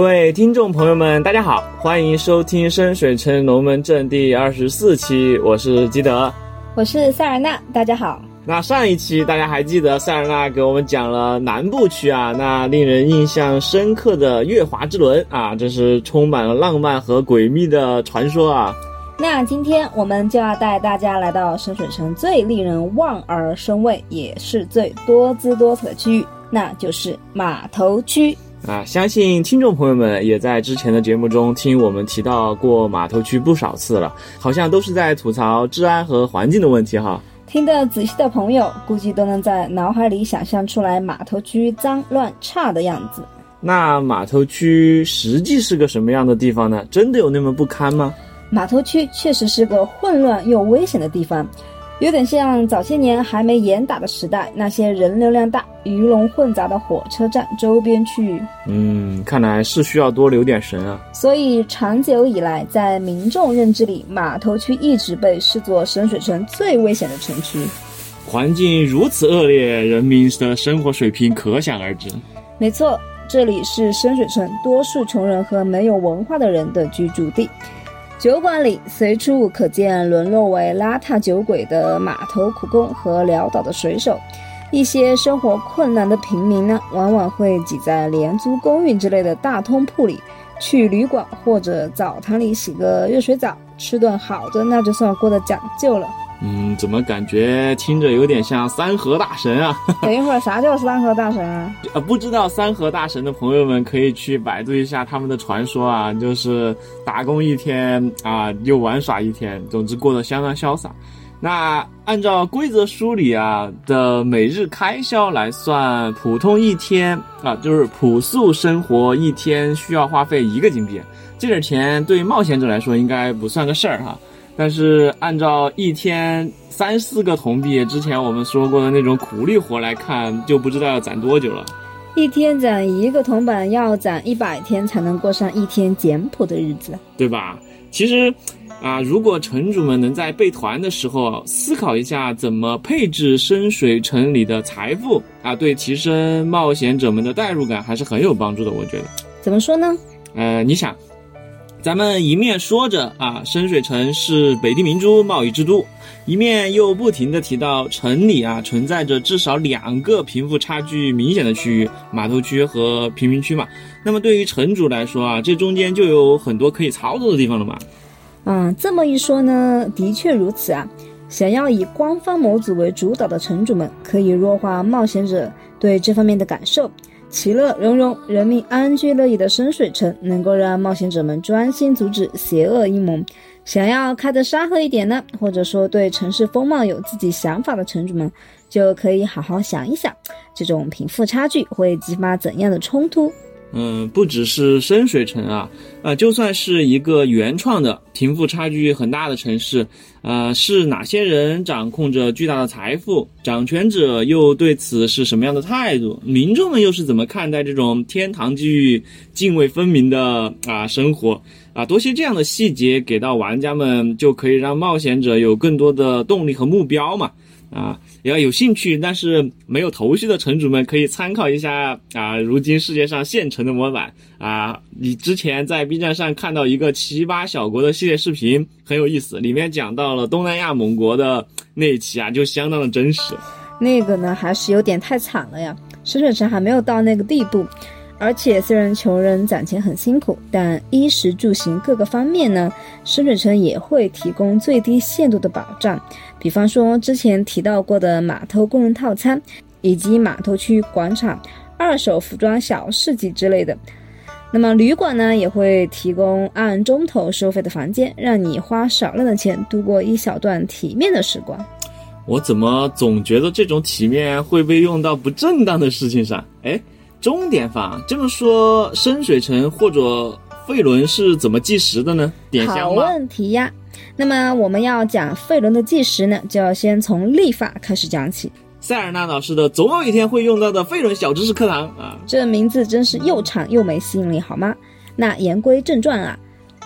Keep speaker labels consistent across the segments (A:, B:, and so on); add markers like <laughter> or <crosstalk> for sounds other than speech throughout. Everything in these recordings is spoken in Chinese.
A: 各位听众朋友们，大家好，欢迎收听深水城龙门阵第二十四期，我是基德，
B: 我是塞尔纳，大家好。
A: 那上一期大家还记得塞尔纳给我们讲了南部区啊，那令人印象深刻的月华之轮啊，这是充满了浪漫和诡秘的传说啊。
B: 那今天我们就要带大家来到深水城最令人望而生畏，也是最多姿多彩的区域，那就是码头区
A: 啊。相信听众朋友们也在之前的节目中听我们提到过码头区不少次了，好像都是在吐槽治安和环境的问题哈。
B: 听得仔细的朋友，估计都能在脑海里想象出来码头区脏乱差的样子。
A: 那码头区实际是个什么样的地方呢？真的有那么不堪吗？
B: 码头区确实是个混乱又危险的地方，有点像早些年还没严打的时代，那些人流量大、鱼龙混杂的火车站周边区域。
A: 嗯，看来是需要多留点神啊。
B: 所以长久以来，在民众认知里，码头区一直被视作深水城最危险的城区。
A: 环境如此恶劣，人民的生活水平可想而知。
B: 没错，这里是深水城多数穷人和没有文化的人的居住地。酒馆里随处可见沦落为邋遢酒鬼的码头苦工和潦倒的水手，一些生活困难的平民呢，往往会挤在廉租公寓之类的大通铺里，去旅馆或者澡堂里洗个热水澡，吃顿好的，那就算过得讲究了。
A: 嗯，怎么感觉听着有点像三河大神啊？<laughs>
B: 等一会儿，啥叫三河大神啊？
A: 呃，<laughs> 不知道三河大神的朋友们可以去百度一下他们的传说啊，就是打工一天啊，又玩耍一天，总之过得相当潇洒。那按照规则书里啊的每日开销来算，普通一天啊，就是朴素生活一天需要花费一个金币，这点钱对冒险者来说应该不算个事儿哈。但是按照一天三四个铜币，之前我们说过的那种苦力活来看，就不知道要攒多久了。
B: 一天攒一个铜板，要攒一百天才能过上一天简朴的日子，
A: 对吧？其实，啊，如果城主们能在备团的时候思考一下怎么配置深水城里的财富啊，对提升冒险者们的代入感还是很有帮助的。我觉得，
B: 怎么说呢？
A: 呃，你想。咱们一面说着啊，深水城是北地明珠贸易之都，一面又不停的提到城里啊存在着至少两个贫富差距明显的区域，码头区和贫民区嘛。那么对于城主来说啊，这中间就有很多可以操作的地方了嘛。
B: 嗯，这么一说呢，的确如此啊。想要以官方模组为主导的城主们，可以弱化冒险者对这方面的感受。其乐融融，人民安居乐业的深水城，能够让冒险者们专心阻止邪恶阴谋。想要开得沙盒一点呢，或者说对城市风貌有自己想法的城主们，就可以好好想一想，这种贫富差距会激发怎样的冲突。
A: 嗯，不只是深水城啊，啊，就算是一个原创的贫富差距很大的城市，啊，是哪些人掌控着巨大的财富？掌权者又对此是什么样的态度？民众们又是怎么看待这种天堂地狱泾渭分明的啊生活？啊，多些这样的细节给到玩家们，就可以让冒险者有更多的动力和目标嘛。啊，要有兴趣但是没有头绪的城主们可以参考一下啊，如今世界上现成的模板啊，你之前在 B 站上看到一个七八小国的系列视频，很有意思，里面讲到了东南亚某国的那一期啊，就相当的真实。
B: 那个呢，还是有点太惨了呀，深水城还没有到那个地步。而且虽然穷人攒钱很辛苦，但衣食住行各个方面呢，深水城也会提供最低限度的保障。比方说之前提到过的码头工人套餐，以及码头区广场、二手服装小市集之类的。那么旅馆呢，也会提供按钟头收费的房间，让你花少量的钱度过一小段体面的时光。
A: 我怎么总觉得这种体面会被用到不正当的事情上？哎。终点法这么说，深水城或者费伦是怎么计时的呢？点香
B: 好问题呀！那么我们要讲费伦的计时呢，就要先从历法开始讲起。
A: 塞尔纳老师的总有一天会用到的费伦小知识课堂啊，
B: 这名字真是又长又没吸引力，好吗？那言归正传啊，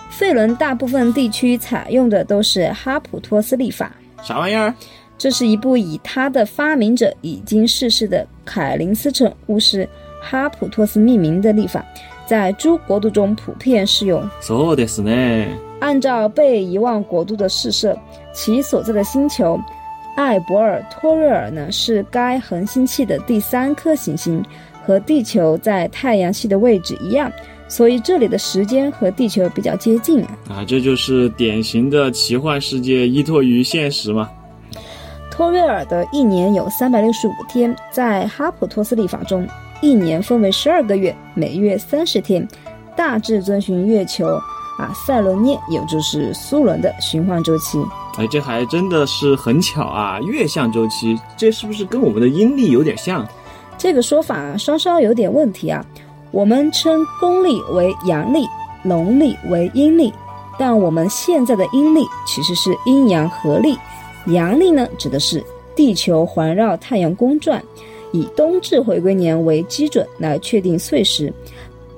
B: 费伦大部分地区采用的都是哈普托斯历法。
A: 啥玩意儿？
B: 这是一部以他的发明者已经逝世的凯林斯城巫师。哈普托斯命名的历法， 在诸国度中普遍适用。
A: そうですね。
B: 按照被遗忘国度的试射，其所在的星球艾伯尔托瑞尔呢，是该恒星系的第三颗行星，和地球在太阳系的位置一样，所以这里的时间和地球比较接近啊。
A: 啊，这就是典型的奇幻世界依托于现实嘛。
B: 托瑞尔的一年有三百六十五天，在哈普托斯历法中， 一年分为十二个月，每月三十天，大致遵循月球啊赛伦涅，也就是苏伦的循环周期。
A: 哎，这还真的是很巧啊！月相周期，这是不是跟我们的阴历有点像？
B: 这个说法稍稍有点问题啊。我们称公历为阳历，农历为阴历，但我们现在的阴历其实是阴阳合历。阳历呢，指的是地球环绕太阳公转，以冬至回归年为基准来确定岁时，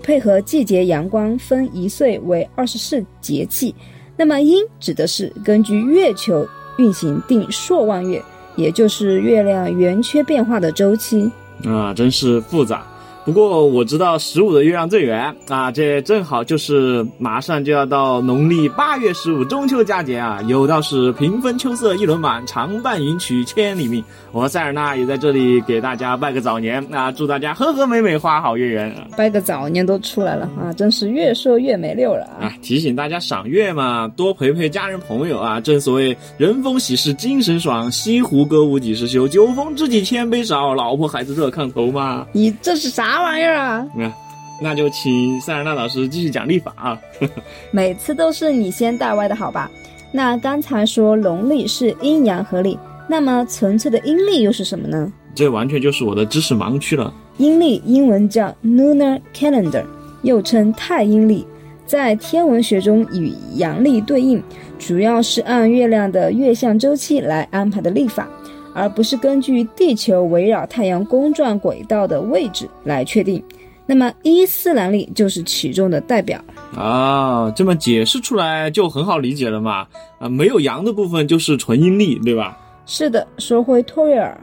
B: 配合季节阳光分一岁为二十四节气。那么阴指的是根据月球运行定朔望月，也就是月亮圆缺变化的周期。
A: 啊，真是复杂。不过我知道十五的月亮最圆啊，这正好就是马上就要到农历八月十五中秋佳节啊！有道是平分秋色一轮满，长伴云曲千里命。我和塞尔纳也在这里给大家拜个早年啊，祝大家和和美美，花好月圆。
B: 拜个早年都出来了啊，真是越说越没溜了啊！
A: 提醒大家赏月嘛，多陪陪家人朋友啊。正所谓人逢喜事精神爽，西湖歌舞几时休？酒逢知己千杯少，老婆孩子热炕头嘛。
B: 你这是啥？啥玩意儿啊？
A: 那那就请塞尔纳老师继续讲历法啊。<laughs>
B: 每次都是你先带歪的好吧？那刚才说农历是阴阳合历，那么纯粹的阴历又是什么呢？
A: 这完全就是我的知识盲区了。
B: 阴历英文叫 lunar calendar，又称太阴历，在天文学中与阳历对应，主要是按月亮的月相周期来安排的历法。而不是根据地球围绕太阳公转轨道的位置来确定，那么伊斯兰历就是其中的代表
A: 啊。这么解释出来就很好理解了嘛？啊，没有阳的部分就是纯阴历，对吧？
B: 是的。说回托瑞尔，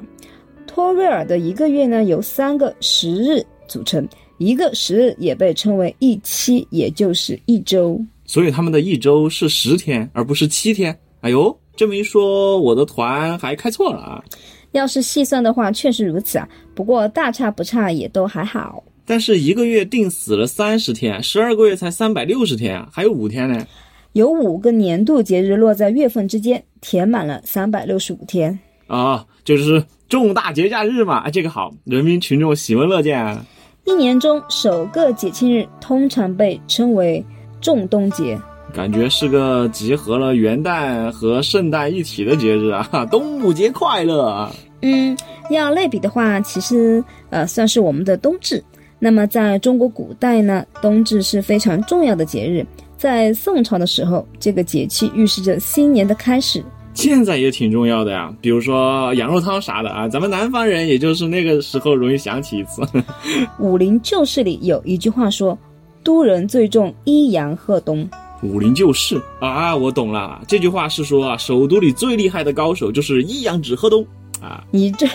B: 托瑞尔的一个月呢由三个十日组成，一个十日也被称为一期，也就是一周。
A: 所以他们的一周是十天，而不是七天。哎呦。这么一说，我的团还开错了啊！
B: 要是细算的话，确实如此啊。不过大差不差，也都还好。
A: 但是一个月定死了三十天，十二个月才三百六十天啊，还有五天呢。
B: 有五个年度节日落在月份之间，填满了三百六十五天
A: 啊，就是重大节假日嘛。这个好，人民群众喜闻乐见啊。
B: 一年中首个节庆日通常被称为重冬节。
A: 感觉是个集合了元旦和圣诞一体的节日啊！<laughs> 端午节快乐啊！
B: 嗯，要类比的话，其实呃算是我们的冬至。那么在中国古代呢，冬至是非常重要的节日。在宋朝的时候，这个节气预示着新年的开始。
A: 现在也挺重要的呀，比如说羊肉汤啥的啊，咱们南方人也就是那个时候容易想起一次。<laughs>
B: 武林旧事里有一句话说：“都人最重一阳贺冬。”
A: 武林旧事啊，我懂了。这句话是说啊，首都里最厉害的高手就是一阳指河东啊。
B: 你这，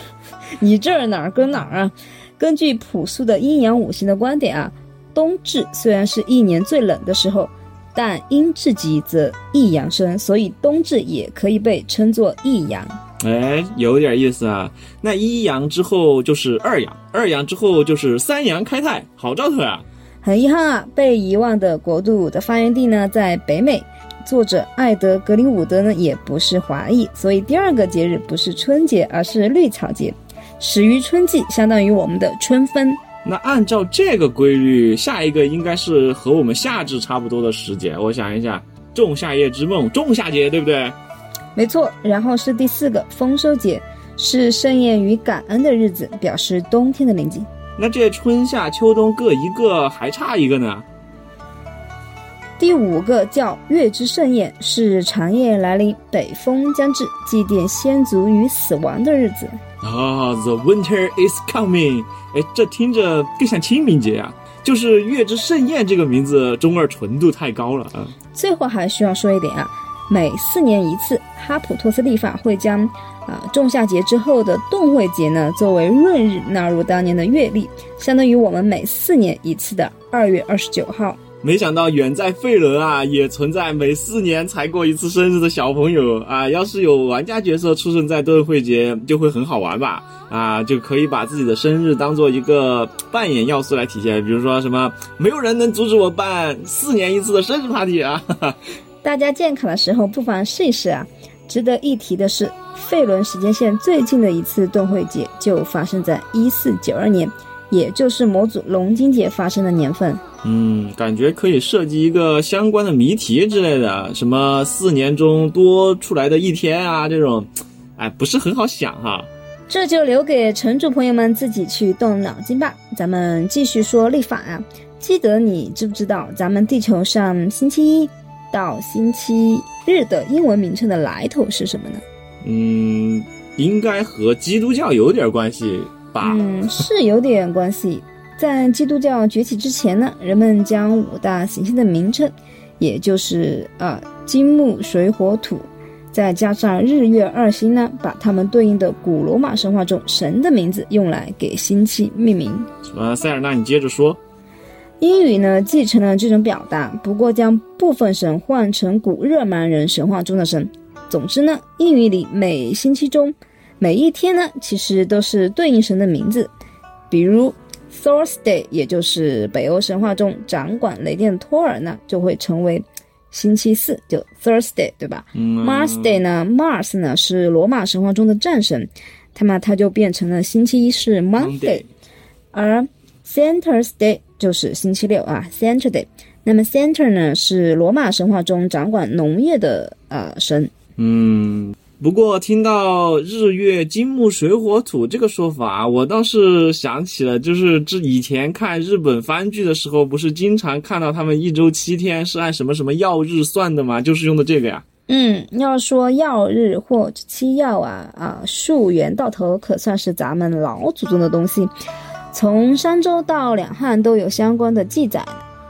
B: 你这儿哪儿跟哪儿啊？根据朴素的阴阳五行的观点啊，冬至虽然是一年最冷的时候，但阴至极则一阳生，所以冬至也可以被称作一阳。
A: 哎，有点意思啊。那一阳之后就是二阳，二阳之后就是三阳开泰，好兆头啊。
B: 很遗憾啊，被遗忘的国度的发源地呢在北美。作者艾德格林伍德呢也不是华裔，所以第二个节日不是春节，而是绿草节，始于春季，相当于我们的春分。
A: 那按照这个规律，下一个应该是和我们夏至差不多的时节。我想一下，仲夏夜之梦，仲夏节对不对？
B: 没错。然后是第四个丰收节，是盛宴与感恩的日子，表示冬天的临近。
A: 那这春夏秋冬各一个，还差一个呢。
B: 第五个叫月之盛宴，是长夜来临，北风将至，祭奠先祖与死亡的日子。
A: 啊，The winter is coming。哎，这听着更像清明节啊。就是月之盛宴这个名字，中二纯度太高了啊。
B: 最后还需要说一点啊，每四年一次，哈普托斯立法会将啊仲夏节之后的冻会节呢作为闰日纳入当年的月历，相当于我们每四年一次的二月二十九号。
A: 没想到远在费伦啊，也存在每四年才过一次生日的小朋友啊！要是有玩家角色出生在盾会节，就会很好玩吧？啊，就可以把自己的生日当做一个扮演要素来体现，比如说什么没有人能阻止我办四年一次的生日 party 啊！<laughs>
B: 大家建卡的时候不妨试一试啊！值得一提的是，费伦时间线最近的一次盾会节就发生在一四九二年。也就是模组龙金节发生的年份。
A: 嗯，感觉可以设计一个相关的谜题之类的，什么四年中多出来的一天啊，这种，哎，不是很好想哈。
B: 这就留给城主朋友们自己去动脑筋吧。咱们继续说历法啊，记得你知不知道咱们地球上星期一到星期日的英文名称的来头是什么呢？
A: 嗯，应该和基督教有点关系吧。
B: 嗯，是有点关系。在基督教崛起之前呢，人们将五大行星的名称，也就是啊金木水火土，再加上日月二星呢，把它们对应的古罗马神话中神的名字用来给星期命名。
A: 什么，塞尔纳，你接着说。
B: 英语呢继承了这种表达，不过将部分神换成古日耳曼人神话中的神。总之呢，英语里每星期中。每一天呢，其实都是对应神的名字，比如 Thursday，也就是北欧神话中掌管雷电的托尔呢，就会成为星期四，就 Thursday，对吧嗯？Mars Day 呢，Mars 呢是罗马神话中的战神，他嘛他就变成了星期一是 Monday，而 Center's Day 就是星期六啊，Saturday。那么 Center 呢是罗马神话中掌管农业的呃神，
A: 嗯。不过听到日月金木水火土这个说法，我倒是想起了，就是这以前看日本番剧的时候，不是经常看到他们一周七天是按什么什么曜日算的吗？就是用的这个呀。
B: 嗯，要说曜日或者七曜啊啊，溯源到头可算是咱们老祖宗的东西，从商周到两汉都有相关的记载。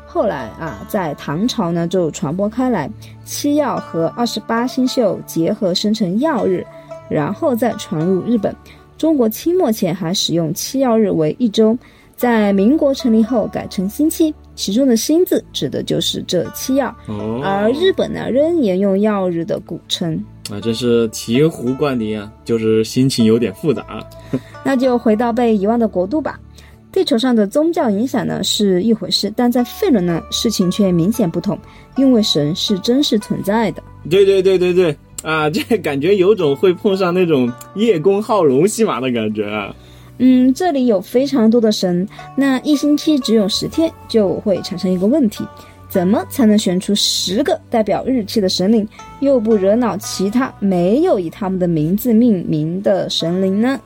B: 后来啊，在唐朝呢就传播开来，七曜和二十八星宿结合生成曜日，然后再传入日本。中国清末前还使用七曜日为一周，在民国成立后改成星期，其中的“星”字指的就是这七曜。
A: 哦，
B: 而日本呢仍沿用曜日的古称。
A: 啊，真是醍醐灌顶啊！就是心情有点复杂。<laughs>
B: 那就回到被遗忘的国度吧。地球上的宗教影响呢是一回事，但在费伦呢，事情却明显不同，因为神是真实存在的。
A: 对对对对对，啊，<laughs> 这感觉有种会碰上那种叶公好龙戏码的感觉啊。
B: 嗯，这里有非常多的神，那一星期只有十天，就会产生一个问题：怎么才能选出十个代表日期的神灵，又不惹恼其他没有以他们的名字命名的神灵呢？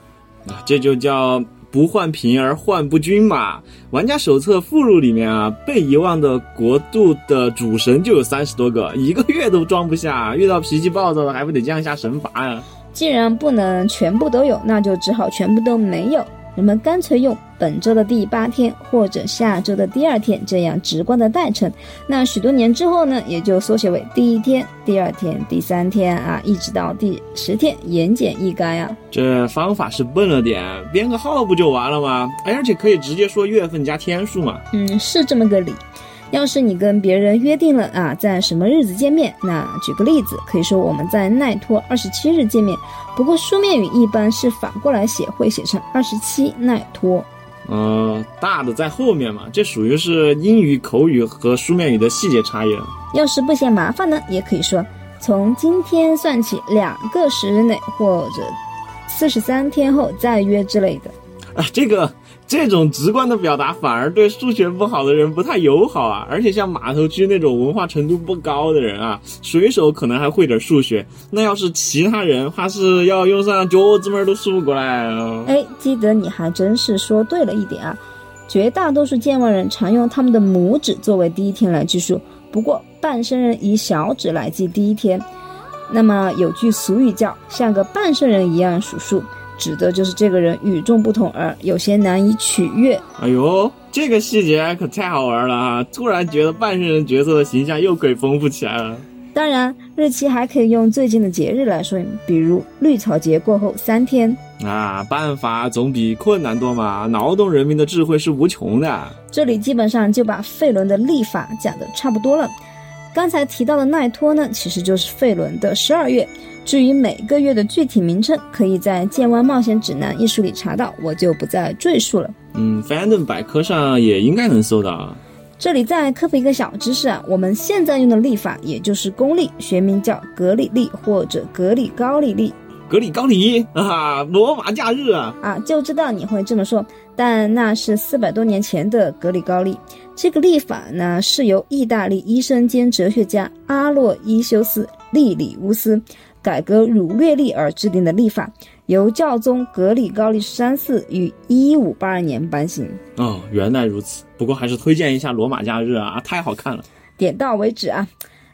A: 啊，这就叫。不换贫而患不均嘛。玩家手册附录里面啊，被遗忘的国度的主神就有三十多个，一个月都装不下。遇到脾气暴躁的，还不得降下神罚呀？
B: 既然不能全部都有，那就只好全部都没有。人们干脆用本周的第八天或者下周的第二天这样直观的代称，那许多年之后呢，也就缩写为第一天、第二天、第三天啊，一直到第十天，言简意赅啊。
A: 这方法是笨了点，编个号不就完了吗？哎，而且可以直接说月份加天数嘛。
B: 嗯，是这么个理。要是你跟别人约定了啊，在什么日子见面，那举个例子，可以说我们在奈托二十七日见面。不过书面语一般是反过来写，会写成二十七奈托。
A: 呃，大的在后面嘛，这属于是英语口语和书面语的细节差异了。
B: 要是不嫌麻烦呢，也可以说从今天算起两个时日内，或者四十三天后再约之类的。
A: 啊，这个。这种直观的表达反而对数学不好的人不太友好啊！而且像码头区那种文化程度不高的人啊，水手可能还会点数学，那要是其他人，怕是要用上脚趾门都数不过来啊！
B: 哎，记得你还真是说对了一点啊！绝大多数健忘人常用他们的拇指作为第一天来计数，不过半生人以小指来记第一天。那么有句俗语叫“像个半生人一样数数”。指的就是这个人与众不同，而有些难以取悦。
A: 哎呦，这个细节可太好玩了啊！突然觉得半生人角色的形象又可以丰富起来了。
B: 当然，日期还可以用最近的节日来说，比如绿草节过后三天。
A: 啊，办法总比困难多嘛！劳动人民的智慧是无穷的。
B: 这里基本上就把费伦的历法讲的差不多了。刚才提到的奈托呢，其实就是费伦的十二月。至于每个月的具体名称，可以在《剑湾冒险指南》一书里查到，我就不再赘述了。
A: 嗯，翻顿百科上也应该能搜到。
B: 这里再科普一个小知识啊，我们现在用的历法，也就是公历，学名叫格里历或者格里高利历。
A: 格里高里啊，罗马假日啊
B: 啊，就知道你会这么说，但那是四百多年前的格里高利。这个历法呢，是由意大利医生兼哲学家阿洛伊修斯·利里乌斯改革儒略历而制定的历法，由教宗格里高利十三世于一五八二年颁行。
A: 哦，原来如此。不过还是推荐一下罗马假日啊，太好看了。
B: 点到为止啊。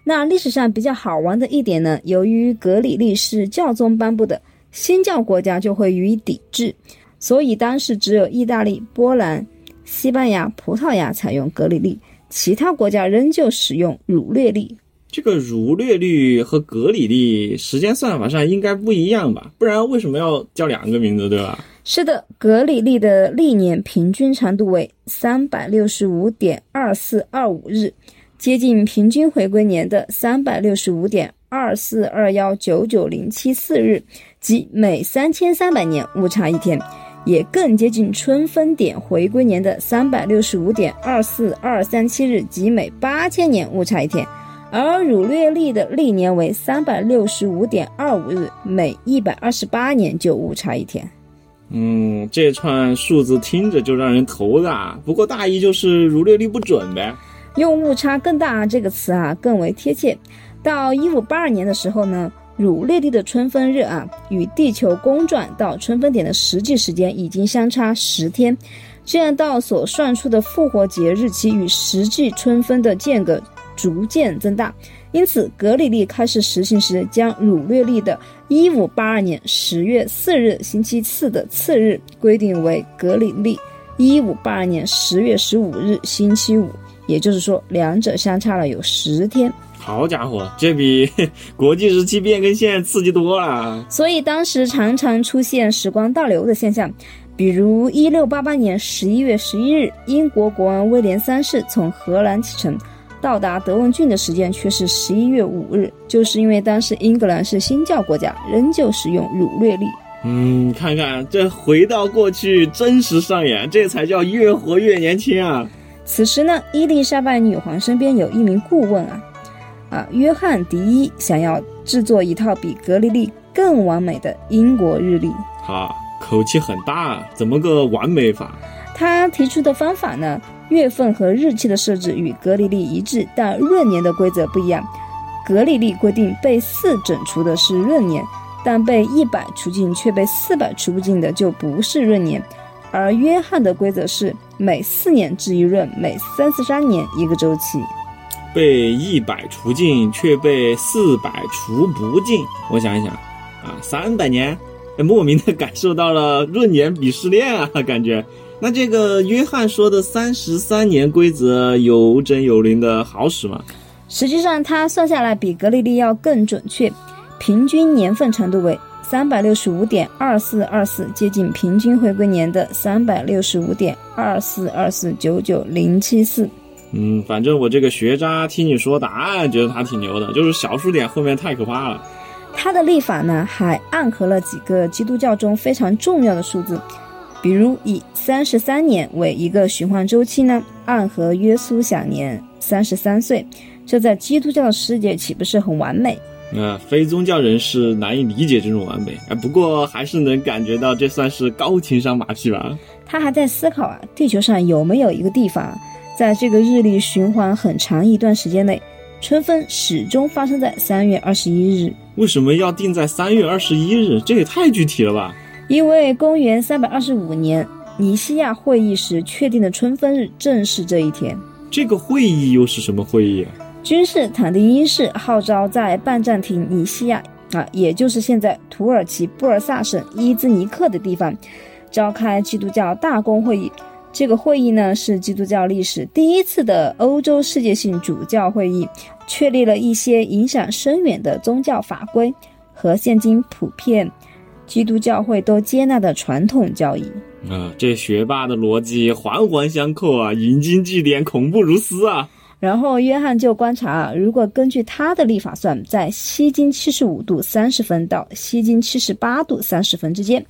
B: 那历史上比较好玩的一点呢，由于格里历是教宗颁布的，新教国家就会予以抵制，所以当时只有意大利、波兰、西班牙、葡萄牙采用格里历，其他国家仍旧使用儒略历。
A: 这个儒略历和格里历时间算法上应该不一样吧？不然为什么要叫两个名字，对吧？
B: 是的，格里历的历年平均长度为三百六十五点二四二五日。接近平均回归年的三百六十五点二四二幺九九零七四日，即每三千三百年误差一天，也更接近春分点回归年的三百六十五点二四二三七日，即每八千年误差一天。而儒略历的历年为三百六十五点二五日，每一百二十八年就误差一天。
A: 嗯，这串数字听着就让人头大，不过大意就是儒略历不准呗。
B: 用误差更大这个词啊更为贴切。到一五八二年的时候呢，儒略历的春分日啊与地球公转到春分点的实际时间已经相差十天，这样到所算出的复活节日期与实际春分的间隔逐渐增大。因此，格里历开始实行时，将儒略历的一五八二年十月四日星期四的次日规定为格里历一五八二年十月十五日星期五。也就是说，两者相差了有十天。
A: 好家伙，这比 <laughs> 国际时期变更线刺激多了。
B: 所以当时常常出现时光倒流的现象，比如一六八八年十一月十一日，英国国王威廉三世从荷兰启程，到达德文郡的时间却是十一月五日，就是因为当时英格兰是新教国家，仍旧使用儒略历。
A: 嗯，看看这回到过去，真实上演，这才叫越活越年轻啊！
B: 此时呢，伊丽莎白女皇身边有一名顾问啊，啊，约翰迪一想要制作一套比格里历更完美的英国日历。
A: 哈，口气很大，怎么个完美法？
B: 他提出的方法呢，月份和日期的设置与格里历一致，但闰年的规则不一样。格里历规定被四整除的是闰年，但被一百除尽却被四百除不尽的就不是闰年。而约翰的规则是每四年制一闰，每三四三年一个周期。
A: 被一百除尽，却被四百除不尽。我想一想，啊，三百年，莫名的感受到了闰年鄙视链啊，感觉。那这个约翰说的三十三年规则有整有零的好使吗？
B: 实际上，他算下来比格里历要更准确，平均年份长度为。三百六十五点二四二四，接近平均回归年的三百六十五点二四二四九九零七四。
A: 嗯，反正我这个学渣听你说答案，觉得他挺牛的，就是小数点后面太可怕了。
B: 他的历法呢，还暗合了几个基督教中非常重要的数字，比如以三十三年为一个循环周期呢，暗合耶稣享年三十三岁，这在基督教的世界岂不是很完美？
A: 啊，非宗教人士难以理解这种完美啊，不过还是能感觉到这算是高情商马屁吧。
B: 他还在思考啊，地球上有没有一个地方，在这个日历循环很长一段时间内，春分始终发生在三月二十一日。
A: 为什么要定在三月二十一日？这也太具体了吧？
B: 因为公元三百二十五年尼西亚会议时确定的春分日正是这一天。
A: 这个会议又是什么会议？
B: 君士坦丁一世号召在拜占庭尼西亚啊，也就是现在土耳其布尔萨省伊兹尼克的地方，召开基督教大公会议，这个会议呢，是基督教历史第一次的欧洲世界性主教会议，确立了一些影响深远的宗教法规和现今普遍基督教会都接纳的传统教义。
A: 啊，这学霸的逻辑环环相扣啊，引经据典，恐怖如斯啊！
B: 然后约翰就观察啊，如果根据他的历法算，在西经七十五度三十分到西经七十八度三十分之间。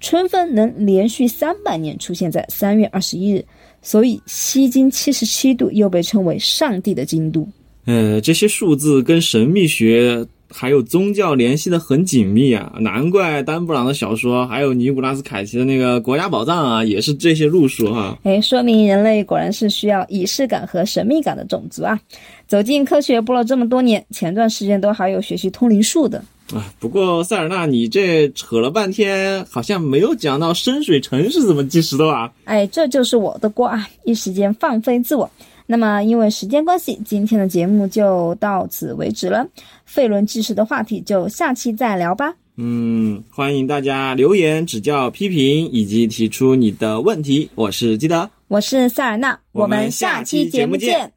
B: 春分能连续三百年出现在三月二十一日，所以西经七十七度又被称为上帝的经度。
A: 呃，这些数字跟神秘学还有宗教联系的很紧密啊，难怪丹布朗的小说还有尼古拉斯凯奇的那个《国家宝藏》啊，也是这些路数哈。
B: 哎，说明人类果然是需要仪式感和神秘感的种族啊！走进科学播了这么多年，前段时间都还有学习通灵术的。
A: 啊，不过塞尔纳，你这扯了半天，好像没有讲到深水城是怎么计时的吧？
B: 哎，这就是我的锅啊！一时间放飞自我。那么因为时间关系，今天的节目就到此为止了。费伦纪事的话题就下期再聊吧。
A: 嗯，欢迎大家留言指教、批评以及提出你的问题。我是基德，
B: 我是塞尔纳，
A: 我们下期节目见。